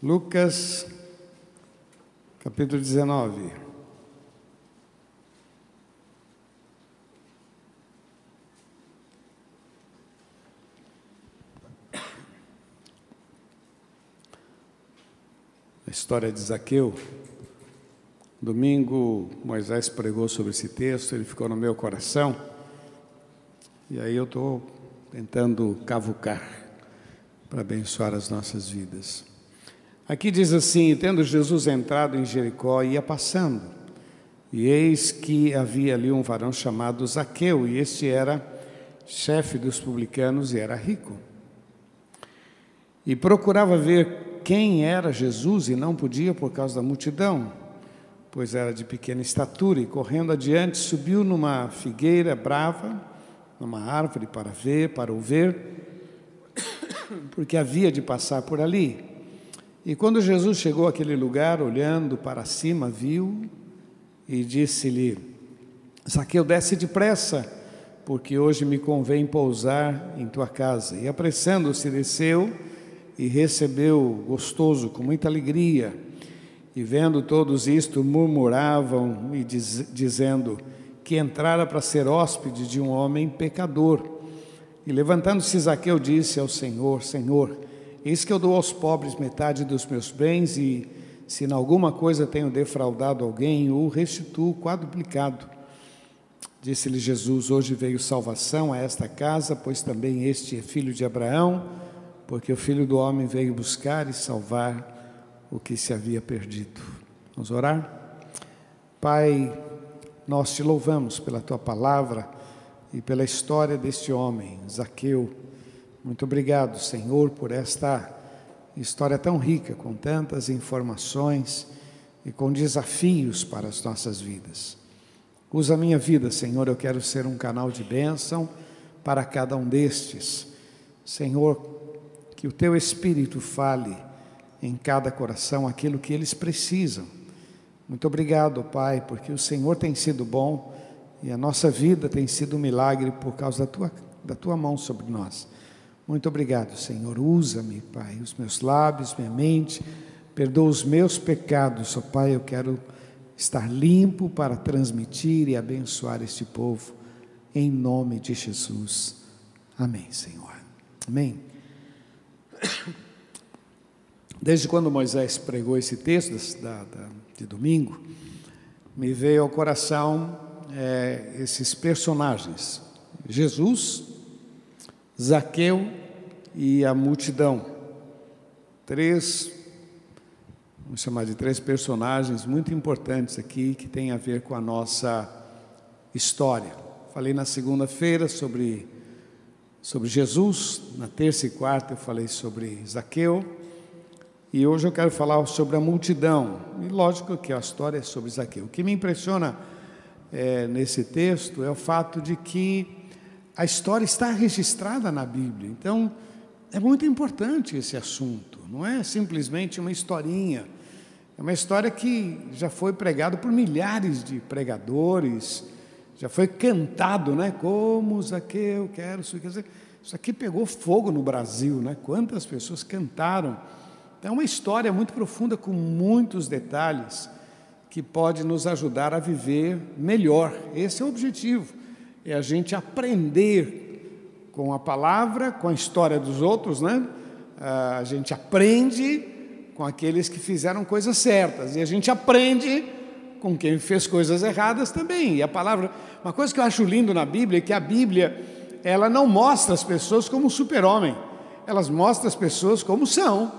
Lucas, capítulo 19. A história de Zaqueu. Domingo, Moisés pregou sobre esse texto, ele ficou no meu coração. E aí eu estou tentando cavucar para abençoar as nossas vidas. Aqui diz assim: tendo Jesus entrado em Jericó, ia passando, e eis que havia ali um varão chamado Zaqueu, e este era chefe dos publicanos e era rico. E procurava ver quem era Jesus e não podia por causa da multidão, pois era de pequena estatura, e correndo adiante subiu numa figueira brava, numa árvore para ver, para ouvir, porque havia de passar por ali. E quando Jesus chegou àquele lugar, olhando para cima, viu e disse-lhe: Zaqueu, desce depressa, porque hoje me convém pousar em tua casa. E apressando-se, desceu e recebeu gostoso, com muita alegria. E vendo todos isto, murmuravam e diz, dizendo que entrara para ser hóspede de um homem pecador. E levantando-se, Zaqueu disse ao Senhor: Senhor, Eis que eu dou aos pobres metade dos meus bens, e se em alguma coisa tenho defraudado alguém, o restituo quadruplicado. Disse-lhe Jesus: Hoje veio salvação a esta casa, pois também este é filho de Abraão, porque o filho do homem veio buscar e salvar o que se havia perdido. Vamos orar? Pai, nós te louvamos pela tua palavra e pela história deste homem, Zaqueu muito obrigado, Senhor, por esta história tão rica, com tantas informações e com desafios para as nossas vidas. Usa a minha vida, Senhor, eu quero ser um canal de bênção para cada um destes. Senhor, que o teu Espírito fale em cada coração aquilo que eles precisam. Muito obrigado, Pai, porque o Senhor tem sido bom e a nossa vida tem sido um milagre por causa da tua, da tua mão sobre nós. Muito obrigado, Senhor. Usa-me, Pai, os meus lábios, minha mente. Perdoa os meus pecados, ó Pai. Eu quero estar limpo para transmitir e abençoar este povo. Em nome de Jesus. Amém, Senhor. Amém. Desde quando Moisés pregou esse texto da, da, de domingo, me veio ao coração é, esses personagens: Jesus, Zaqueu e a multidão. Três, vamos chamar de três personagens muito importantes aqui que têm a ver com a nossa história. Falei na segunda-feira sobre, sobre Jesus, na terça e quarta eu falei sobre Zaqueu, e hoje eu quero falar sobre a multidão. E lógico que a história é sobre Zaqueu. O que me impressiona é, nesse texto é o fato de que a história está registrada na Bíblia. Então, é muito importante esse assunto. Não é simplesmente uma historinha. É uma história que já foi pregada por milhares de pregadores, já foi cantado, né? Como Zaqueu, quero dizer, isso aqui pegou fogo no Brasil, né? Quantas pessoas cantaram. É uma história muito profunda, com muitos detalhes, que pode nos ajudar a viver melhor. Esse é o objetivo é a gente aprender com a palavra, com a história dos outros, né? A gente aprende com aqueles que fizeram coisas certas e a gente aprende com quem fez coisas erradas também. E a palavra, uma coisa que eu acho lindo na Bíblia é que a Bíblia, ela não mostra as pessoas como super-homem, elas mostram as pessoas como são.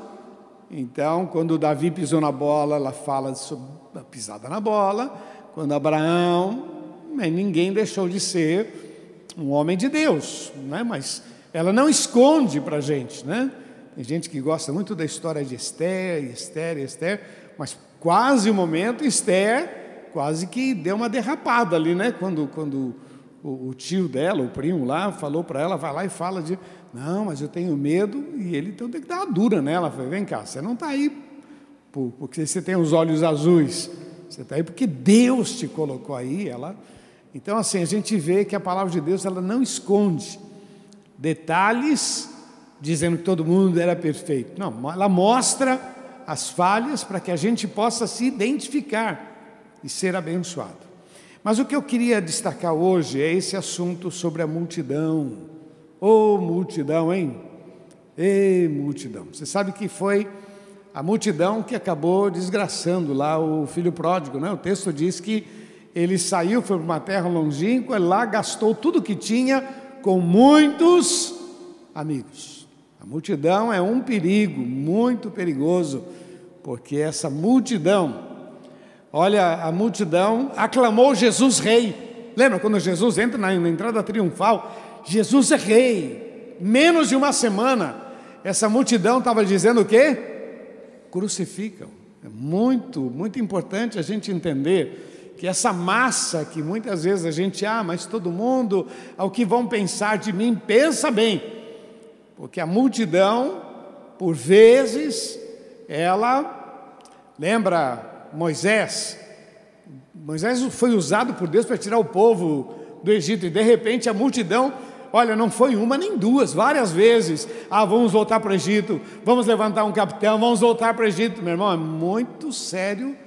Então, quando Davi pisou na bola, ela fala sobre a pisada na bola. Quando Abraão ninguém deixou de ser um homem de Deus, né? mas ela não esconde para a gente. Né? Tem gente que gosta muito da história de Esther, Esther, Esther, mas quase o momento Esther quase que deu uma derrapada ali, né? quando, quando o, o tio dela, o primo lá, falou para ela, vai lá e fala de, não, mas eu tenho medo, e ele então tem que dar uma dura nela, falei, vem cá, você não está aí porque você tem os olhos azuis, você está aí porque Deus te colocou aí, ela então, assim, a gente vê que a palavra de Deus ela não esconde detalhes dizendo que todo mundo era perfeito. Não, ela mostra as falhas para que a gente possa se identificar e ser abençoado. Mas o que eu queria destacar hoje é esse assunto sobre a multidão. Ô oh, multidão, hein? Ei, multidão. Você sabe que foi a multidão que acabou desgraçando lá o filho pródigo, né? O texto diz que ele saiu, foi para uma terra longínqua, lá gastou tudo que tinha com muitos amigos. A multidão é um perigo, muito perigoso, porque essa multidão, olha, a multidão aclamou Jesus rei. Lembra quando Jesus entra na, entrada triunfal? Jesus é rei. Menos de uma semana, essa multidão estava dizendo o quê? Crucificam. É muito, muito importante a gente entender que essa massa que muitas vezes a gente, ah, mas todo mundo, ao que vão pensar de mim, pensa bem, porque a multidão, por vezes, ela lembra Moisés. Moisés foi usado por Deus para tirar o povo do Egito e de repente a multidão Olha, não foi uma nem duas, várias vezes. Ah, vamos voltar para o Egito, vamos levantar um capitão, vamos voltar para o Egito. Meu irmão, é muito sério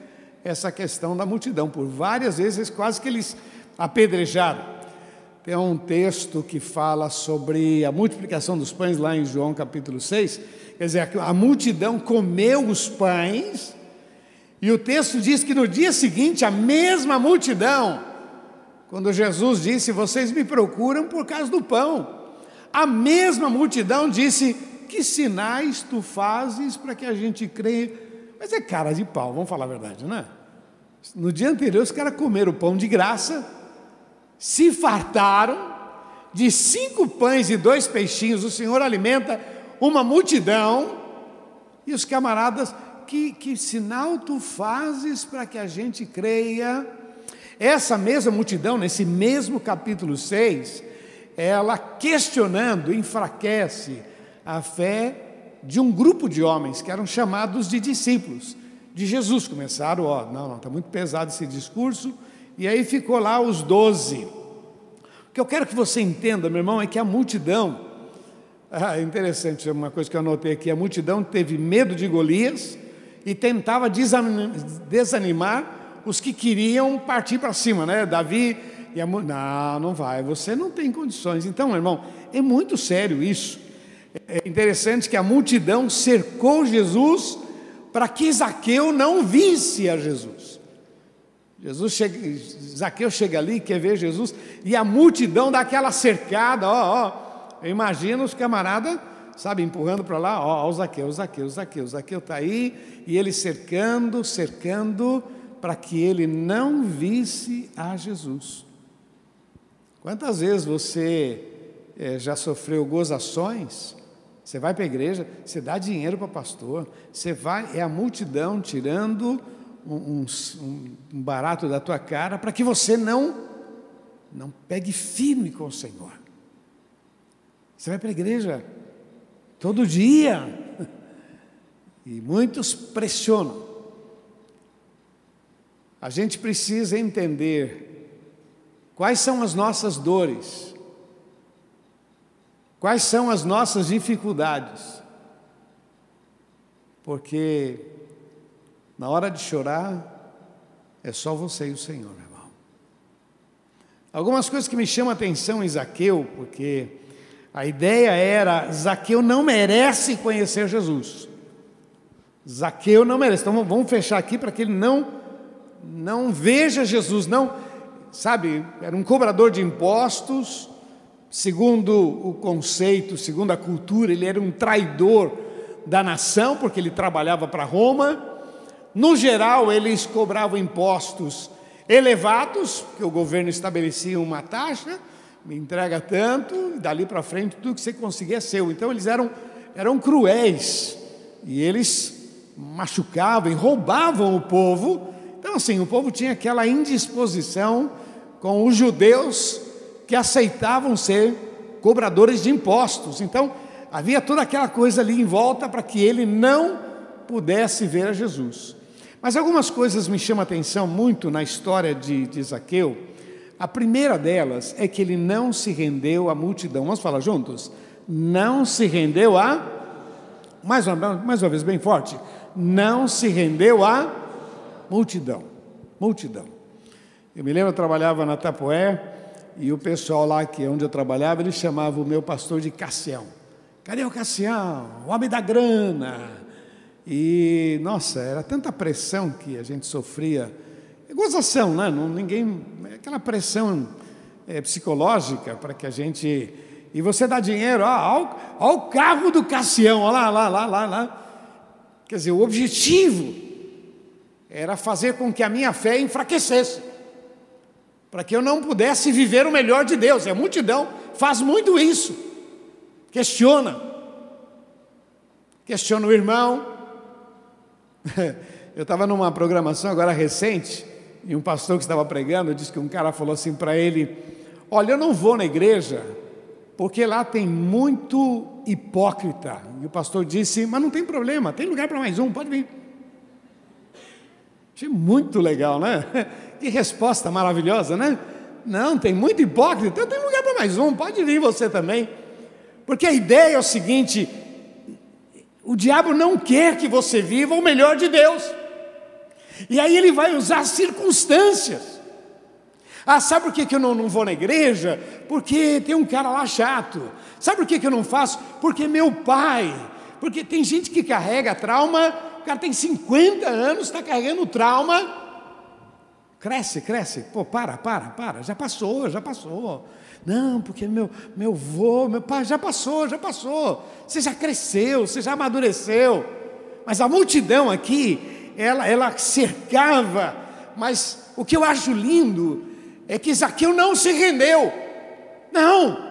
essa questão da multidão. Por várias vezes, quase que eles apedrejaram. Tem um texto que fala sobre a multiplicação dos pães lá em João capítulo 6. Quer dizer, a multidão comeu os pães, e o texto diz que no dia seguinte a mesma multidão quando Jesus disse: Vocês me procuram por causa do pão. A mesma multidão disse: Que sinais tu fazes para que a gente creia? Mas é cara de pau, vamos falar a verdade, não é? No dia anterior, os caras comeram pão de graça, se fartaram de cinco pães e dois peixinhos. O Senhor alimenta uma multidão, e os camaradas, que, que sinal tu fazes para que a gente creia? Essa mesma multidão, nesse mesmo capítulo 6, ela questionando, enfraquece a fé de um grupo de homens que eram chamados de discípulos de Jesus. Começaram, ó, não, não, está muito pesado esse discurso, e aí ficou lá os doze. O que eu quero que você entenda, meu irmão, é que a multidão, ah, interessante, uma coisa que eu anotei aqui, a multidão teve medo de Golias e tentava desanimar os que queriam partir para cima, né? Davi e a não, não vai, você não tem condições. Então, irmão, é muito sério isso. É interessante que a multidão cercou Jesus para que Zaqueu não visse a Jesus. Jesus chega, Zaqueu chega ali, quer ver Jesus, e a multidão dá aquela cercada, ó, ó. Imagina os camaradas, sabe, empurrando para lá, ó, ó, o Zaqueu, o Zaqueu, o Zaqueu, o Zaqueu está aí, e ele cercando, cercando, para que ele não visse a Jesus. Quantas vezes você é, já sofreu gozações? Você vai para a igreja, você dá dinheiro para o pastor, você vai, é a multidão tirando um, um, um barato da tua cara para que você não, não pegue firme com o Senhor. Você vai para a igreja todo dia e muitos pressionam. A gente precisa entender quais são as nossas dores, quais são as nossas dificuldades, porque na hora de chorar é só você e o Senhor, meu irmão. Algumas coisas que me chamam a atenção em Zaqueu, porque a ideia era: Zaqueu não merece conhecer Jesus. Zaqueu não merece. Então vamos fechar aqui para que ele não não veja Jesus, não, sabe, era um cobrador de impostos, segundo o conceito, segundo a cultura, ele era um traidor da nação, porque ele trabalhava para Roma. No geral, eles cobravam impostos elevados, que o governo estabelecia uma taxa, me entrega tanto, e dali para frente tudo que você conseguia é seu. Então eles eram, eram cruéis, e eles machucavam e roubavam o povo então, assim, o povo tinha aquela indisposição com os judeus que aceitavam ser cobradores de impostos. Então, havia toda aquela coisa ali em volta para que ele não pudesse ver a Jesus. Mas algumas coisas me chamam a atenção muito na história de, de Zaqueu. A primeira delas é que ele não se rendeu à multidão. Vamos falar juntos? Não se rendeu à mais uma, mais uma vez, bem forte, não se rendeu à multidão. Multidão. Eu me lembro, eu trabalhava na Tapoé e o pessoal lá que é onde eu trabalhava, ele chamava o meu pastor de Cassião. Cadê o Cassião? O homem da grana. E, nossa, era tanta pressão que a gente sofria. É gozação, né? Não, ninguém. Aquela pressão é, psicológica para que a gente. E você dá dinheiro, ó, ó, o carro do Cassião, ó lá, lá, lá, lá, lá. Quer dizer, o objetivo era fazer com que a minha fé enfraquecesse, para que eu não pudesse viver o melhor de Deus. E a multidão faz muito isso, questiona, questiona o irmão. Eu estava numa programação agora recente, e um pastor que estava pregando disse que um cara falou assim para ele: Olha, eu não vou na igreja porque lá tem muito hipócrita. E o pastor disse: Mas não tem problema, tem lugar para mais um, pode vir. Achei muito legal, né? Que resposta maravilhosa, né? Não, tem muito hipócrita, então tem lugar para mais um, pode vir você também. Porque a ideia é o seguinte: o diabo não quer que você viva o melhor de Deus. E aí ele vai usar circunstâncias. Ah, sabe por que, eu não, não vou na igreja? Porque tem um cara lá chato. Sabe por que, que eu não faço? Porque meu pai. Porque tem gente que carrega trauma, o cara tem 50 anos, está carregando trauma. Cresce, cresce. Pô, para, para, para. Já passou, já passou. Não, porque meu, meu avô, meu pai, já passou, já passou. Você já cresceu, você já amadureceu. Mas a multidão aqui ela, ela cercava, mas o que eu acho lindo é que Zaqueu não se rendeu. Não.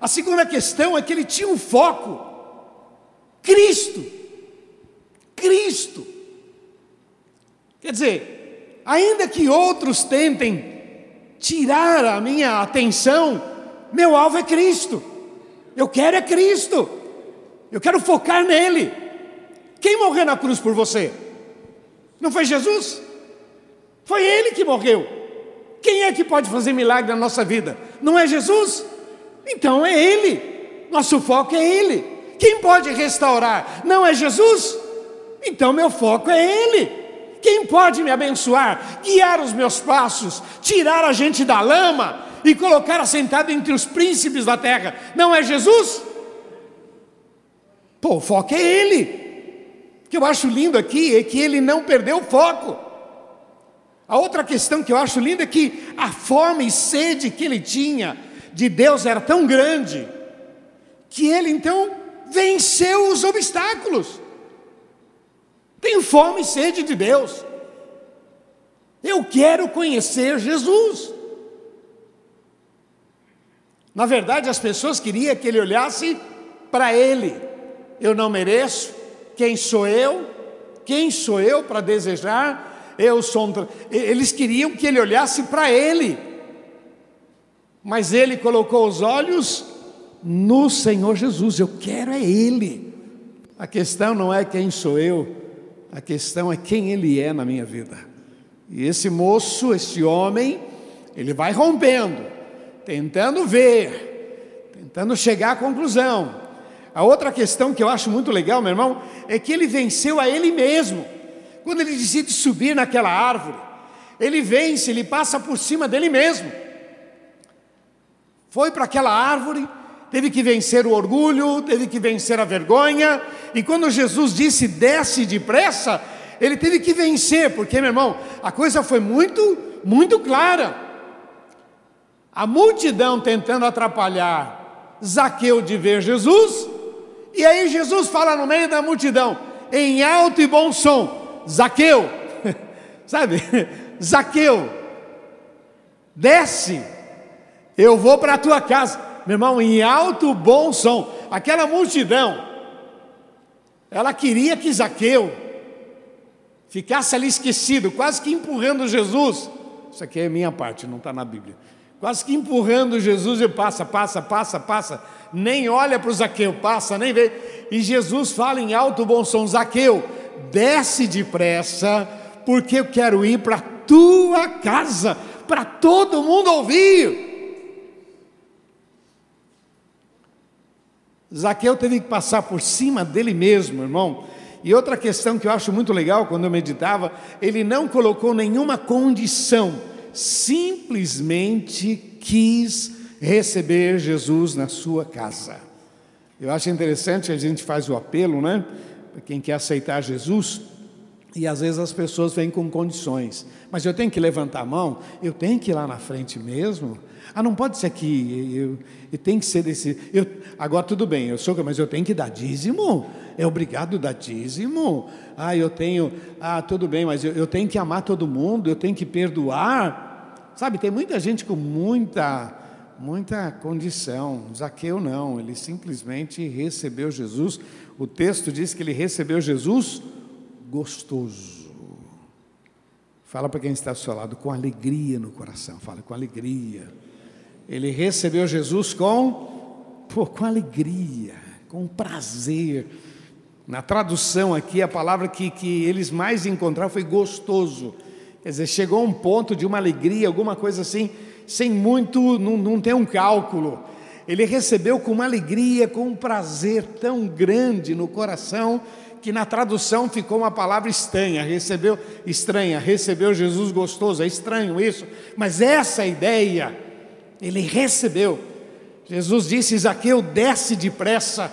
A segunda questão é que ele tinha um foco. Cristo. Cristo. Quer dizer, ainda que outros tentem tirar a minha atenção, meu alvo é Cristo. Eu quero é Cristo. Eu quero focar nele. Quem morreu na cruz por você? Não foi Jesus? Foi Ele que morreu. Quem é que pode fazer milagre na nossa vida? Não é Jesus? Então é Ele. Nosso foco é Ele. Quem pode restaurar? Não é Jesus? Então meu foco é Ele. Quem pode me abençoar, guiar os meus passos, tirar a gente da lama e colocar assentado entre os príncipes da terra? Não é Jesus? Pô, o foco é Ele. O que eu acho lindo aqui é que ele não perdeu o foco. A outra questão que eu acho linda é que a fome e sede que ele tinha de Deus era tão grande que ele então venceu os obstáculos. Tenho fome e sede de Deus. Eu quero conhecer Jesus. Na verdade, as pessoas queriam que ele olhasse para ele. Eu não mereço, quem sou eu? Quem sou eu para desejar? Eu sou um... Eles queriam que ele olhasse para ele, mas ele colocou os olhos no Senhor Jesus. Eu quero é Ele. A questão não é quem sou eu, a questão é quem Ele é na minha vida. E esse moço, esse homem, ele vai rompendo, tentando ver, tentando chegar à conclusão. A outra questão que eu acho muito legal, meu irmão, é que ele venceu a ele mesmo. Quando ele decide subir naquela árvore, ele vence, ele passa por cima dele mesmo. Foi para aquela árvore, teve que vencer o orgulho, teve que vencer a vergonha, e quando Jesus disse desce depressa, ele teve que vencer, porque, meu irmão, a coisa foi muito, muito clara. A multidão tentando atrapalhar Zaqueu de ver Jesus, e aí Jesus fala no meio da multidão, em alto e bom som: Zaqueu, sabe? Zaqueu, desce, eu vou para a tua casa. Meu irmão, em alto bom som. Aquela multidão, ela queria que Zaqueu ficasse ali esquecido, quase que empurrando Jesus. Isso aqui é minha parte, não está na Bíblia. Quase que empurrando Jesus e passa, passa, passa, passa nem olha para o Zaqueu, passa, nem vê. E Jesus fala em alto bom som: Zaqueu, desce depressa, porque eu quero ir para a tua casa, para todo mundo ouvir. Zaqueu teve que passar por cima dele mesmo, irmão. E outra questão que eu acho muito legal quando eu meditava, ele não colocou nenhuma condição, simplesmente quis receber Jesus na sua casa. Eu acho interessante, a gente faz o apelo, né? Para quem quer aceitar Jesus, e às vezes as pessoas vêm com condições. Mas eu tenho que levantar a mão, eu tenho que ir lá na frente mesmo. Ah, não pode ser que eu, eu tenho que ser desse. Eu, agora tudo bem, eu sou, mas eu tenho que dar dízimo. É obrigado dar dízimo. Ah, eu tenho. Ah, tudo bem, mas eu, eu tenho que amar todo mundo, eu tenho que perdoar. Sabe, tem muita gente com muita muita condição. Zaqueu não, ele simplesmente recebeu Jesus. O texto diz que ele recebeu Jesus gostoso. Fala para quem está ao seu lado, com alegria no coração. Fala com alegria. Ele recebeu Jesus com, pô, com alegria, com prazer. Na tradução aqui, a palavra que, que eles mais encontraram foi gostoso. Quer dizer, chegou um ponto de uma alegria, alguma coisa assim, sem muito, não, não tem um cálculo. Ele recebeu com uma alegria, com um prazer tão grande no coração, que na tradução ficou uma palavra estranha, recebeu estranha, recebeu Jesus gostoso, é estranho isso, mas essa ideia ele recebeu. Jesus disse: Zaqueu, desce depressa.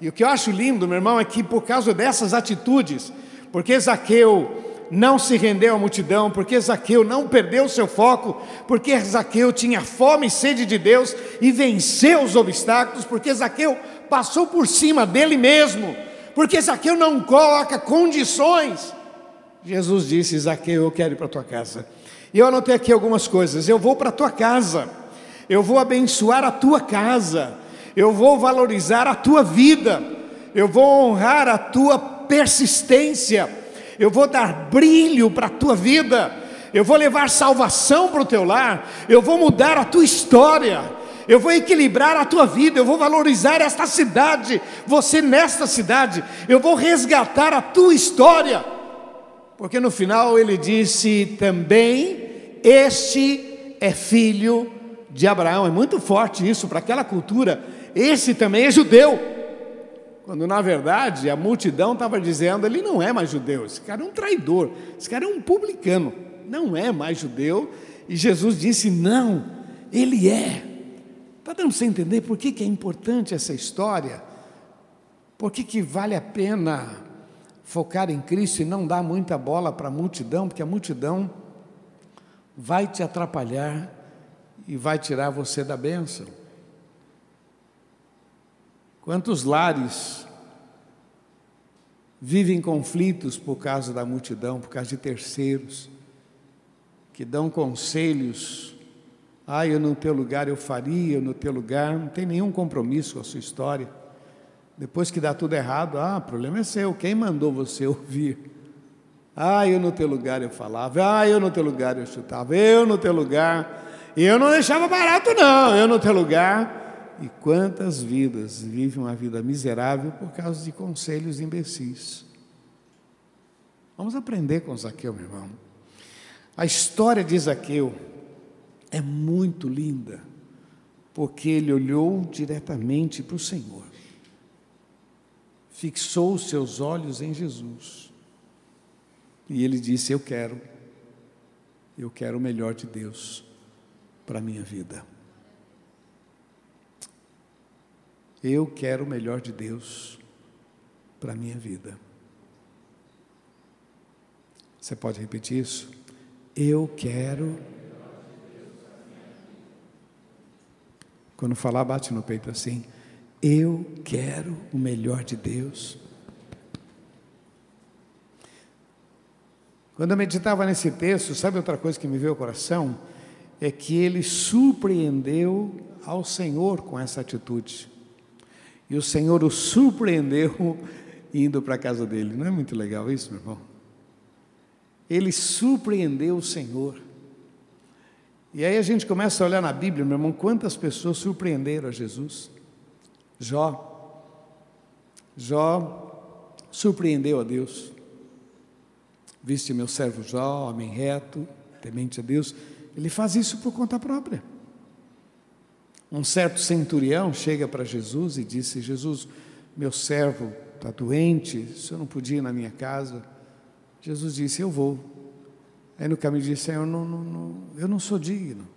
E o que eu acho lindo, meu irmão, é que por causa dessas atitudes, porque Zaqueu não se rendeu à multidão, porque Zaqueu não perdeu seu foco, porque Zaqueu tinha fome e sede de Deus e venceu os obstáculos, porque Zaqueu passou por cima dele mesmo, porque Zaqueu não coloca condições. Jesus disse: Zaqueu, eu quero ir para tua casa. E eu anotei aqui algumas coisas. Eu vou para tua casa, eu vou abençoar a tua casa, eu vou valorizar a tua vida, eu vou honrar a tua persistência. Eu vou dar brilho para a tua vida, eu vou levar salvação para o teu lar, eu vou mudar a tua história, eu vou equilibrar a tua vida, eu vou valorizar esta cidade, você nesta cidade, eu vou resgatar a tua história, porque no final ele disse também: Este é filho de Abraão, é muito forte isso para aquela cultura, esse também é judeu. Quando na verdade a multidão estava dizendo: ele não é mais judeu, esse cara é um traidor, esse cara é um publicano, não é mais judeu. E Jesus disse: não, ele é. Está dando para entender por que, que é importante essa história? Por que, que vale a pena focar em Cristo e não dar muita bola para a multidão? Porque a multidão vai te atrapalhar e vai tirar você da bênção. Quantos lares vivem conflitos por causa da multidão, por causa de terceiros, que dão conselhos. Ah, eu no teu lugar eu faria, eu no teu lugar, não tem nenhum compromisso com a sua história. Depois que dá tudo errado, ah, o problema é seu, quem mandou você ouvir? Ah, eu no teu lugar eu falava, ah, eu no teu lugar eu chutava, eu no teu lugar, eu não deixava barato não, eu no teu lugar. E quantas vidas vivem uma vida miserável por causa de conselhos imbecis? Vamos aprender com Zaqueu, meu irmão. A história de Zaqueu é muito linda, porque ele olhou diretamente para o Senhor, fixou os seus olhos em Jesus, e ele disse: Eu quero, eu quero o melhor de Deus para a minha vida. Eu quero o melhor de Deus para a minha vida. Você pode repetir isso? Eu quero. Quando falar, bate no peito assim. Eu quero o melhor de Deus. Quando eu meditava nesse texto, sabe outra coisa que me veio ao coração? É que ele surpreendeu ao Senhor com essa atitude. E o Senhor o surpreendeu indo para a casa dele. Não é muito legal isso, meu irmão? Ele surpreendeu o Senhor. E aí a gente começa a olhar na Bíblia, meu irmão, quantas pessoas surpreenderam a Jesus. Jó. Jó surpreendeu a Deus. Viste meu servo Jó, homem reto, temente a Deus. Ele faz isso por conta própria. Um certo centurião chega para Jesus e disse: Jesus, meu servo está doente, o senhor não podia ir na minha casa? Jesus disse: Eu vou. Aí no caminho disse: Senhor, não, não, não, eu não sou digno.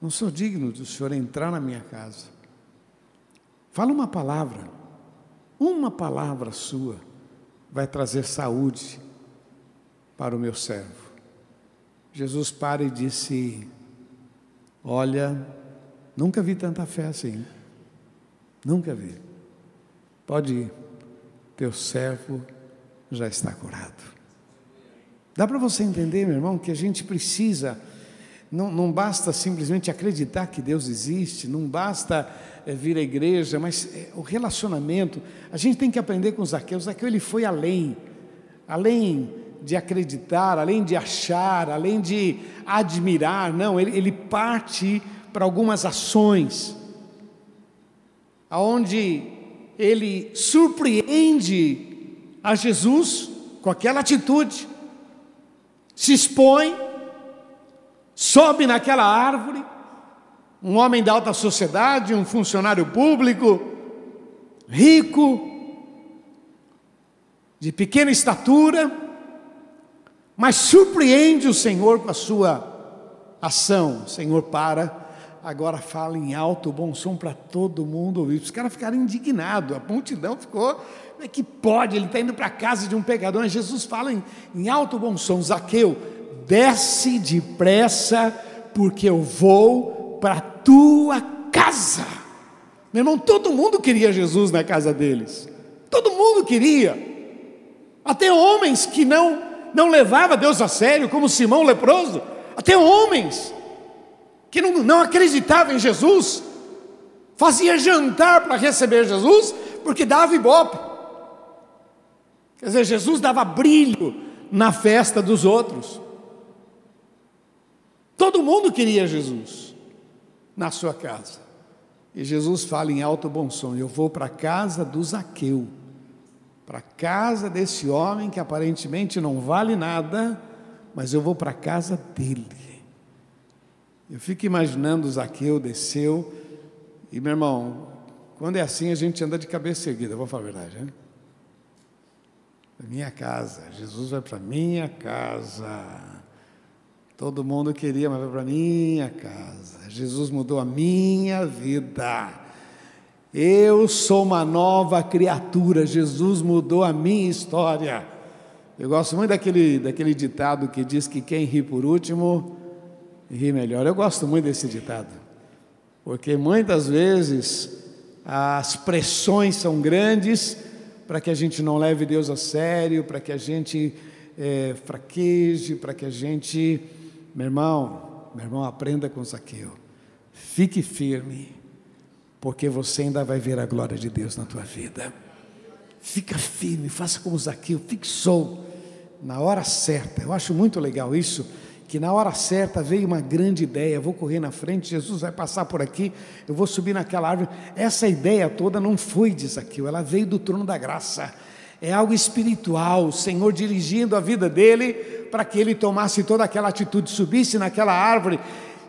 Não sou digno do senhor entrar na minha casa. Fala uma palavra, uma palavra sua vai trazer saúde para o meu servo. Jesus para e disse: Olha, nunca vi tanta fé assim. Nunca vi. Pode ir, teu servo já está curado. Dá para você entender, meu irmão, que a gente precisa, não, não basta simplesmente acreditar que Deus existe, não basta é, vir à igreja, mas é, o relacionamento, a gente tem que aprender com Zaqueu. Zaqueu ele foi além, além de acreditar, além de achar, além de admirar, não, ele, ele parte para algumas ações, aonde ele surpreende a Jesus com aquela atitude se expõe, sobe naquela árvore, um homem da alta sociedade, um funcionário público, rico, de pequena estatura, mas surpreende o Senhor com a sua ação. O Senhor para, agora fala em alto, bom som para todo mundo ouvir. Os caras ficaram indignados, a multidão ficou como é que pode? Ele está indo para a casa de um pecador. Mas Jesus fala em, em alto bom som: Zaqueu, desce depressa, porque eu vou para a tua casa. Meu irmão, todo mundo queria Jesus na casa deles. Todo mundo queria. Até homens que não não levava Deus a sério, como Simão leproso. Até homens que não, não acreditavam em Jesus, fazia jantar para receber Jesus, porque dava ibope. Quer dizer, Jesus dava brilho na festa dos outros. Todo mundo queria Jesus na sua casa. E Jesus fala em alto bom som: Eu vou para a casa do Zaqueu, para a casa desse homem que aparentemente não vale nada, mas eu vou para a casa dele. Eu fico imaginando Zaqueu desceu, e meu irmão, quando é assim a gente anda de cabeça erguida, vou falar a verdade, né? minha casa. Jesus vai para minha casa. Todo mundo queria, mas vai para minha casa. Jesus mudou a minha vida. Eu sou uma nova criatura. Jesus mudou a minha história. Eu gosto muito daquele, daquele ditado que diz que quem ri por último ri melhor. Eu gosto muito desse ditado, porque muitas vezes as pressões são grandes para que a gente não leve Deus a sério, para que a gente é, fraqueje, para que a gente, meu irmão, meu irmão, aprenda com Zaqueu. Fique firme, porque você ainda vai ver a glória de Deus na tua vida. Fica firme, faça como Zaqueu, fixou na hora certa. Eu acho muito legal isso que na hora certa veio uma grande ideia, vou correr na frente, Jesus vai passar por aqui, eu vou subir naquela árvore. Essa ideia toda não foi de Zaqueu, ela veio do trono da graça. É algo espiritual, o Senhor dirigindo a vida dele para que ele tomasse toda aquela atitude, subisse naquela árvore.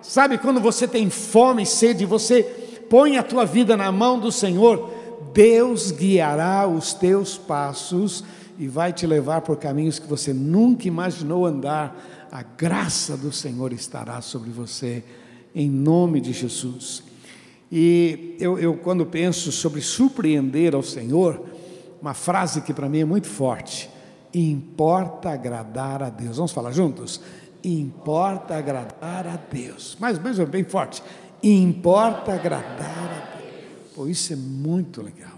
Sabe quando você tem fome e sede, você põe a tua vida na mão do Senhor, Deus guiará os teus passos e vai te levar por caminhos que você nunca imaginou andar a graça do Senhor estará sobre você, em nome de Jesus. E eu, eu, quando penso sobre surpreender ao Senhor, uma frase que para mim é muito forte: importa agradar a Deus. Vamos falar juntos? Importa agradar a Deus. Mais mesmo bem forte. Importa agradar a Deus. Pô, isso é muito legal.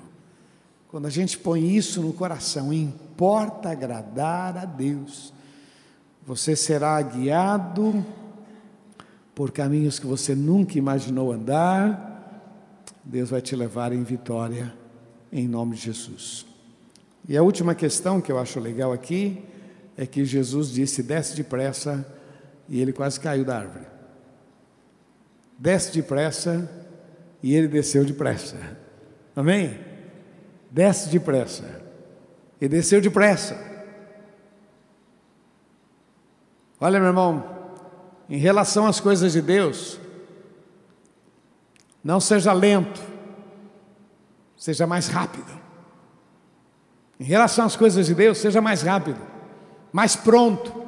Quando a gente põe isso no coração, importa agradar a Deus. Você será guiado por caminhos que você nunca imaginou andar. Deus vai te levar em vitória, em nome de Jesus. E a última questão que eu acho legal aqui é que Jesus disse: desce depressa, e ele quase caiu da árvore. Desce depressa, e ele desceu depressa. Amém? Desce depressa, e desceu depressa. Olha, meu irmão, em relação às coisas de Deus, Não seja lento, seja mais rápido. Em relação às coisas de Deus, seja mais rápido, mais pronto.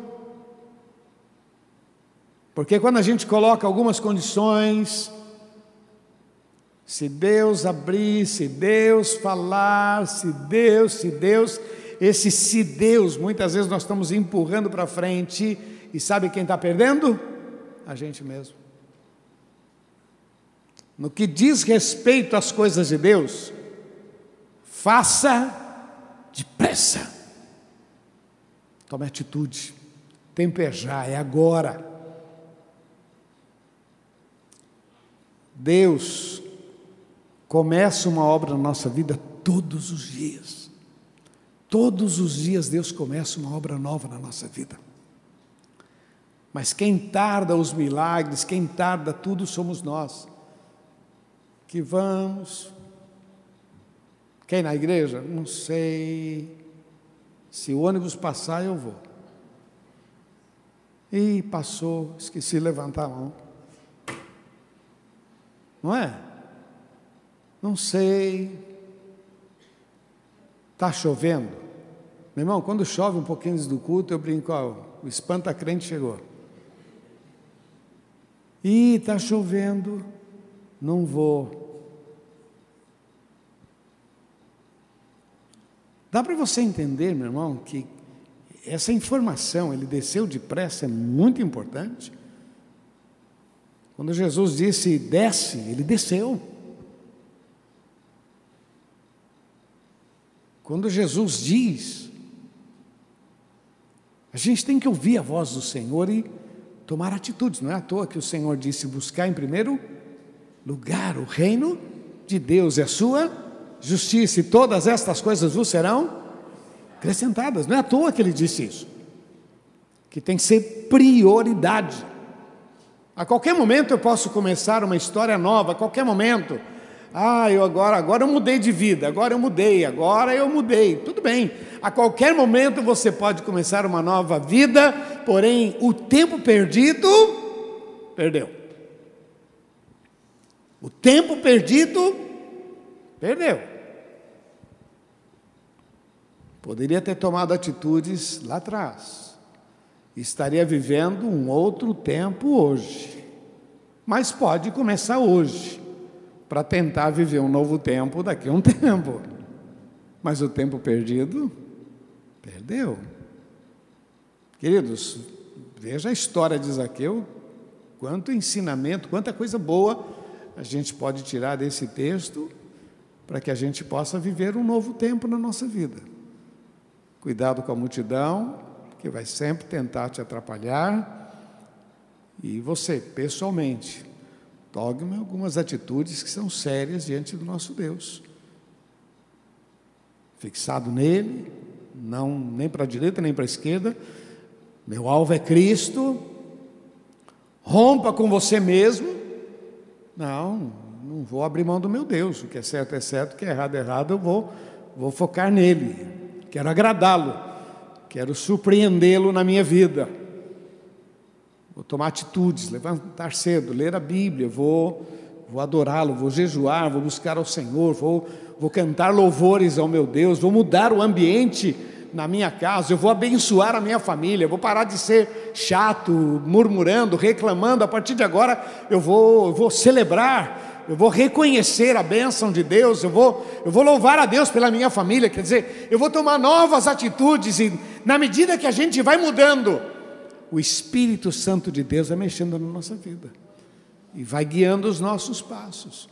Porque quando a gente coloca algumas condições, se Deus abrir, se Deus falar, se Deus, se Deus, esse se Deus, muitas vezes nós estamos empurrando para frente, e sabe quem está perdendo? A gente mesmo. No que diz respeito às coisas de Deus, faça depressa. Tome atitude. Tempejar, é agora. Deus começa uma obra na nossa vida todos os dias. Todos os dias Deus começa uma obra nova na nossa vida. Mas quem tarda os milagres, quem tarda tudo somos nós. Que vamos. Quem na igreja? Não sei. Se o ônibus passar, eu vou. E passou, esqueci de levantar a mão. Não é? Não sei. Está chovendo? Meu irmão, quando chove um pouquinho antes do culto, eu brinco, ó, o espanta-crente chegou. Ih, está chovendo, não vou. Dá para você entender, meu irmão, que essa informação, ele desceu depressa, é muito importante. Quando Jesus disse desce, ele desceu. Quando Jesus diz, a gente tem que ouvir a voz do Senhor e tomar atitudes. Não é à toa que o Senhor disse: buscar em primeiro lugar o reino de Deus e a sua justiça, e todas estas coisas vos serão acrescentadas. Não é à toa que ele disse isso. Que tem que ser prioridade. A qualquer momento eu posso começar uma história nova, a qualquer momento. Ah, eu agora, agora eu mudei de vida, agora eu mudei, agora eu mudei. Tudo bem. A qualquer momento você pode começar uma nova vida, porém o tempo perdido perdeu. O tempo perdido perdeu. Poderia ter tomado atitudes lá atrás. Estaria vivendo um outro tempo hoje. Mas pode começar hoje para tentar viver um novo tempo daqui a um tempo. Mas o tempo perdido, perdeu. Queridos, veja a história de Zaqueu, quanto ensinamento, quanta coisa boa a gente pode tirar desse texto para que a gente possa viver um novo tempo na nossa vida. Cuidado com a multidão, que vai sempre tentar te atrapalhar, e você, pessoalmente, Tome algumas atitudes que são sérias diante do nosso Deus. Fixado nele, não nem para a direita nem para a esquerda. Meu alvo é Cristo. Rompa com você mesmo. Não, não vou abrir mão do meu Deus. O que é certo é certo, o que é errado é errado. Eu vou, vou focar nele. Quero agradá-lo. Quero surpreendê-lo na minha vida. Vou tomar atitudes, levantar cedo, ler a Bíblia, vou, vou adorá-lo, vou jejuar, vou buscar ao Senhor, vou, vou cantar louvores ao meu Deus, vou mudar o ambiente na minha casa, eu vou abençoar a minha família, vou parar de ser chato, murmurando, reclamando. A partir de agora eu vou, eu vou celebrar, eu vou reconhecer a bênção de Deus, eu vou, eu vou louvar a Deus pela minha família. Quer dizer, eu vou tomar novas atitudes e na medida que a gente vai mudando, o Espírito Santo de Deus vai mexendo na nossa vida e vai guiando os nossos passos.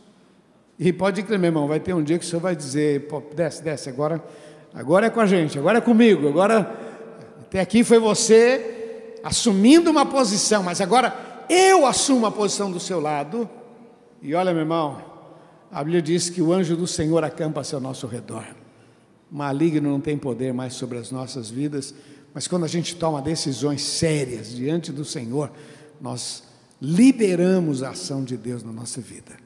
E pode crer, meu irmão, vai ter um dia que o Senhor vai dizer: desce, desce, agora, agora é com a gente, agora é comigo, agora até aqui foi você assumindo uma posição, mas agora eu assumo a posição do seu lado. E olha, meu irmão, a Bíblia diz que o anjo do Senhor acampa a seu nosso redor. Maligno não tem poder mais sobre as nossas vidas, mas quando a gente toma decisões sérias diante do Senhor, nós liberamos a ação de Deus na nossa vida.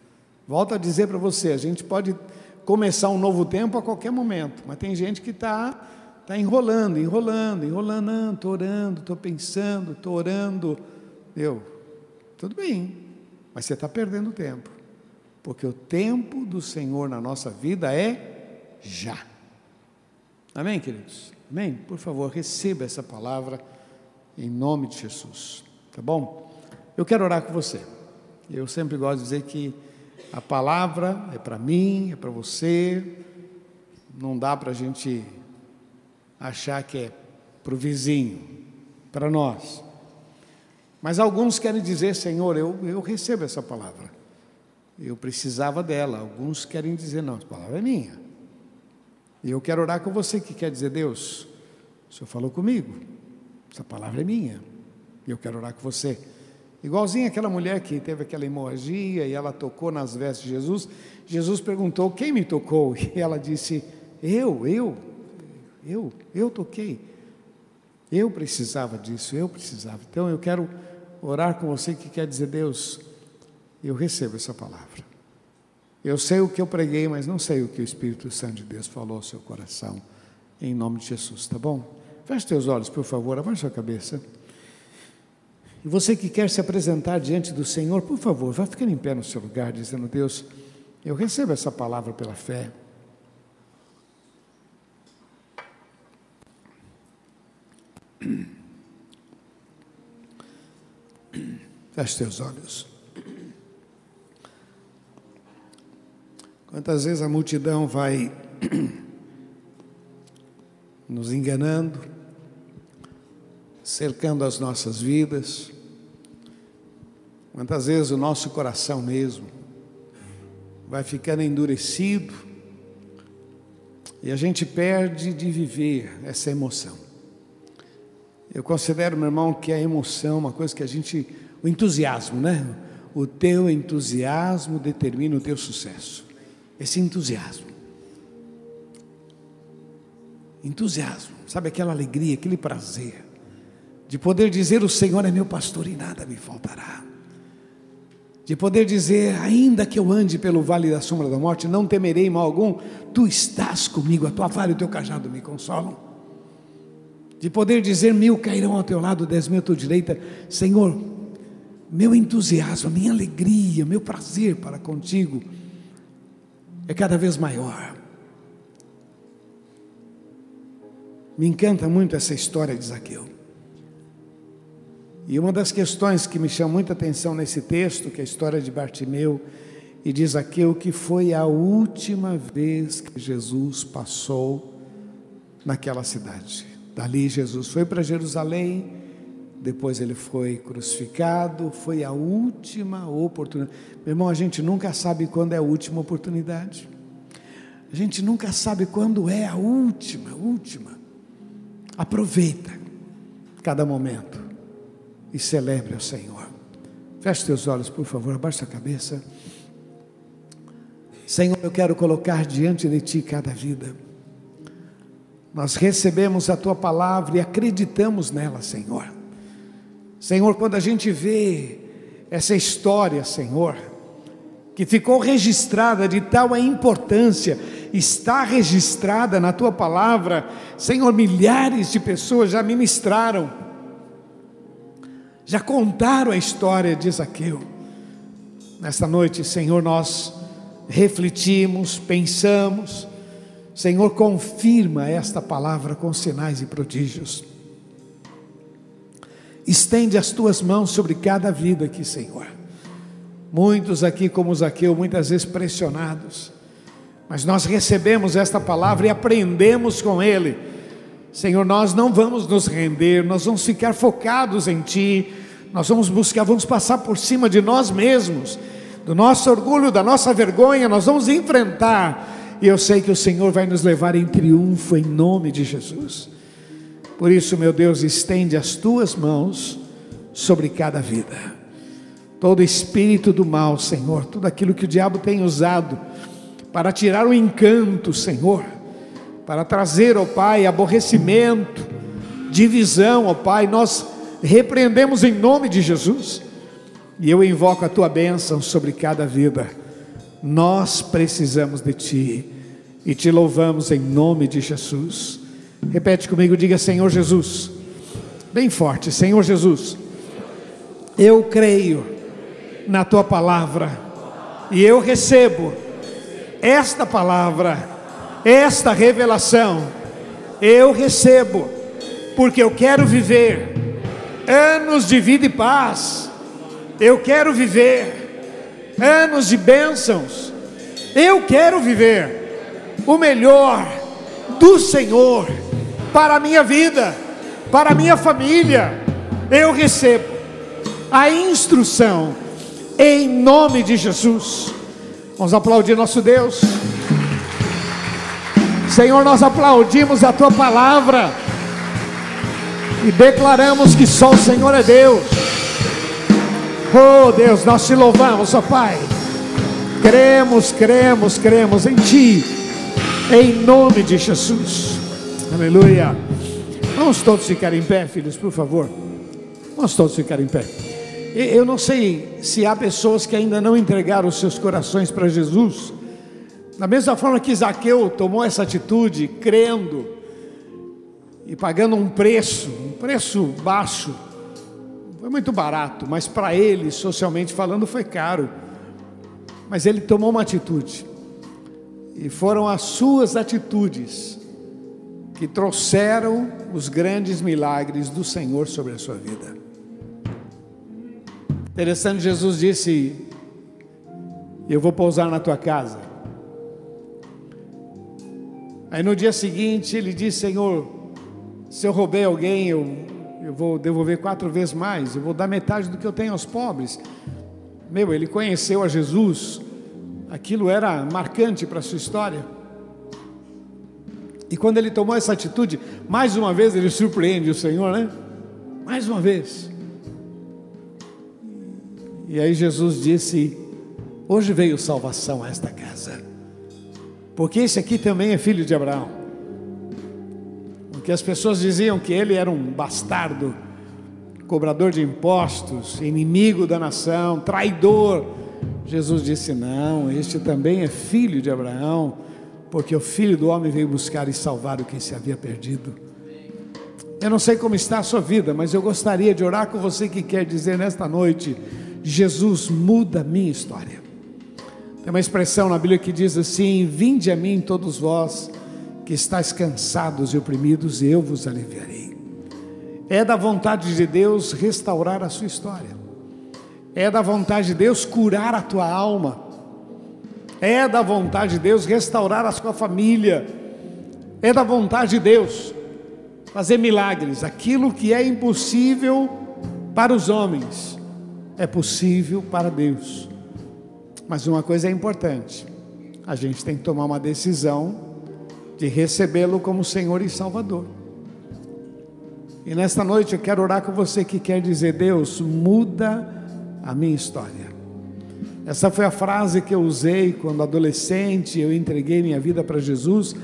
Volto a dizer para você, a gente pode começar um novo tempo a qualquer momento, mas tem gente que está tá enrolando, enrolando, enrolando, estou orando, estou pensando, estou orando. Eu, tudo bem, mas você está perdendo tempo. porque o tempo do Senhor na nossa vida é já. Amém, queridos? Amém? Por favor, receba essa palavra em nome de Jesus, tá bom? Eu quero orar com você. Eu sempre gosto de dizer que a palavra é para mim, é para você, não dá para a gente achar que é para o vizinho, para nós. Mas alguns querem dizer, Senhor, eu, eu recebo essa palavra. Eu precisava dela. Alguns querem dizer, não, essa palavra é minha. E eu quero orar com você que quer dizer, Deus, o Senhor falou comigo, essa palavra é minha. E eu quero orar com você. Igualzinho aquela mulher que teve aquela hemorragia e ela tocou nas vestes de Jesus. Jesus perguntou: Quem me tocou? E ela disse: Eu, eu, eu, eu toquei. Eu precisava disso, eu precisava. Então eu quero orar com você que quer dizer: Deus, eu recebo essa palavra. Eu sei o que eu preguei, mas não sei o que o Espírito Santo de Deus falou ao seu coração. Em nome de Jesus, tá bom? Feche teus olhos, por favor, abaixe sua cabeça. E você que quer se apresentar diante do Senhor, por favor, vá ficar em pé no seu lugar, dizendo: Deus, eu recebo essa palavra pela fé. Feche teus olhos. Quantas vezes a multidão vai nos enganando, cercando as nossas vidas, quantas vezes o nosso coração mesmo vai ficando endurecido e a gente perde de viver essa emoção. Eu considero, meu irmão, que a emoção, uma coisa que a gente, o entusiasmo, né? O teu entusiasmo determina o teu sucesso. Esse entusiasmo. Entusiasmo, sabe aquela alegria, aquele prazer de poder dizer: O Senhor é meu pastor e nada me faltará. De poder dizer, ainda que eu ande pelo vale da sombra da morte, não temerei mal algum, tu estás comigo, a tua vara e o teu cajado me consolam de poder dizer mil cairão ao teu lado, dez mil à tua direita, Senhor, meu entusiasmo, minha alegria, meu prazer para contigo é cada vez maior. Me encanta muito essa história de Zaqueu. E uma das questões que me chama muita atenção nesse texto, que é a história de Bartimeu e de Zaqueu, que foi a última vez que Jesus passou naquela cidade. Dali Jesus foi para Jerusalém, depois ele foi crucificado, foi a última oportunidade. Meu irmão, a gente nunca sabe quando é a última oportunidade. A gente nunca sabe quando é a última, última. Aproveita cada momento e celebre o Senhor. Feche teus olhos, por favor, abaixa a cabeça. Senhor, eu quero colocar diante de Ti cada vida. Nós recebemos a tua palavra e acreditamos nela, Senhor. Senhor, quando a gente vê essa história, Senhor, que ficou registrada de tal importância, está registrada na tua palavra, Senhor, milhares de pessoas já ministraram, já contaram a história de Zaqueu. Nesta noite, Senhor, nós refletimos, pensamos, Senhor, confirma esta palavra com sinais e prodígios. Estende as tuas mãos sobre cada vida aqui, Senhor. Muitos aqui, como Zaqueu, muitas vezes pressionados, mas nós recebemos esta palavra e aprendemos com Ele. Senhor, nós não vamos nos render, nós vamos ficar focados em Ti, nós vamos buscar, vamos passar por cima de nós mesmos, do nosso orgulho, da nossa vergonha, nós vamos enfrentar e eu sei que o Senhor vai nos levar em triunfo em nome de Jesus. Por isso, meu Deus, estende as tuas mãos sobre cada vida. Todo espírito do mal, Senhor, tudo aquilo que o diabo tem usado para tirar o encanto, Senhor, para trazer, ó Pai, aborrecimento, divisão, ó Pai, nós repreendemos em nome de Jesus. E eu invoco a tua bênção sobre cada vida nós precisamos de Ti e te louvamos em nome de Jesus. Repete comigo, diga Senhor Jesus, bem forte, Senhor Jesus, eu creio na Tua palavra E eu recebo esta palavra, esta revelação. Eu recebo, porque eu quero viver anos de vida e paz. Eu quero viver anos de bênçãos. Eu quero viver o melhor do Senhor para a minha vida, para a minha família. Eu recebo a instrução em nome de Jesus. Vamos aplaudir nosso Deus. Senhor, nós aplaudimos a tua palavra e declaramos que só o Senhor é Deus. Oh Deus, nós te louvamos, ó Pai. Cremos, cremos, cremos em Ti, em nome de Jesus. Aleluia. Vamos todos ficar em pé, filhos, por favor. Vamos todos ficar em pé. Eu não sei se há pessoas que ainda não entregaram os seus corações para Jesus. Da mesma forma que Zaqueu tomou essa atitude, crendo e pagando um preço, um preço baixo, foi muito barato, mas para ele, socialmente falando, foi caro. Mas ele tomou uma atitude, e foram as suas atitudes que trouxeram os grandes milagres do Senhor sobre a sua vida. Interessante, Jesus disse: Eu vou pousar na tua casa. Aí no dia seguinte ele disse: Senhor, se eu roubei alguém, eu, eu vou devolver quatro vezes mais, eu vou dar metade do que eu tenho aos pobres. Meu, ele conheceu a Jesus, aquilo era marcante para a sua história. E quando ele tomou essa atitude, mais uma vez ele surpreende o Senhor, né? Mais uma vez. E aí Jesus disse: Hoje veio salvação a esta casa, porque esse aqui também é filho de Abraão. Porque as pessoas diziam que ele era um bastardo, cobrador de impostos, inimigo da nação, traidor. Jesus disse: Não, este também é filho de Abraão, porque o filho do homem veio buscar e salvar o que se havia perdido. Eu não sei como está a sua vida, mas eu gostaria de orar com você que quer dizer nesta noite Jesus muda a minha história. Tem uma expressão na Bíblia que diz assim: Vinde a mim, todos vós que estáis cansados e oprimidos, eu vos aliviarei. É da vontade de Deus restaurar a sua história, é da vontade de Deus curar a tua alma, é da vontade de Deus restaurar a sua família, é da vontade de Deus fazer milagres, aquilo que é impossível para os homens é possível para Deus. Mas uma coisa é importante: a gente tem que tomar uma decisão de recebê-lo como Senhor e Salvador. E nesta noite eu quero orar com você que quer dizer: Deus, muda a minha história. Essa foi a frase que eu usei quando adolescente, eu entreguei minha vida para Jesus.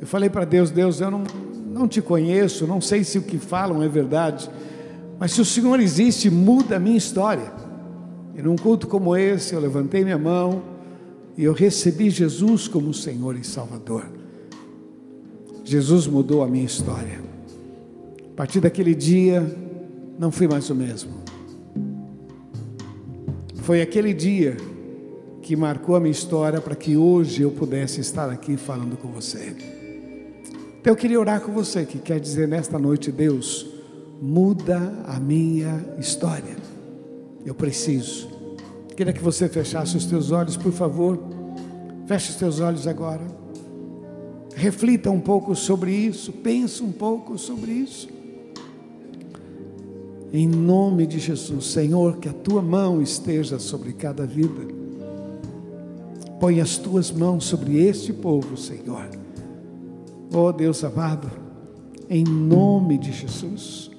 Eu falei para Deus: Deus, eu não, não te conheço, não sei se o que falam é verdade mas se o Senhor existe, muda a minha história. E num culto como esse, eu levantei minha mão e eu recebi Jesus como Senhor e Salvador. Jesus mudou a minha história. A partir daquele dia, não fui mais o mesmo. Foi aquele dia que marcou a minha história para que hoje eu pudesse estar aqui falando com você. Então eu queria orar com você que quer dizer nesta noite, Deus, muda a minha história. Eu preciso. Queria que você fechasse os teus olhos, por favor. Feche os teus olhos agora. Reflita um pouco sobre isso, pense um pouco sobre isso. Em nome de Jesus, Senhor, que a tua mão esteja sobre cada vida. Põe as tuas mãos sobre este povo, Senhor. Oh Deus amado, em nome de Jesus.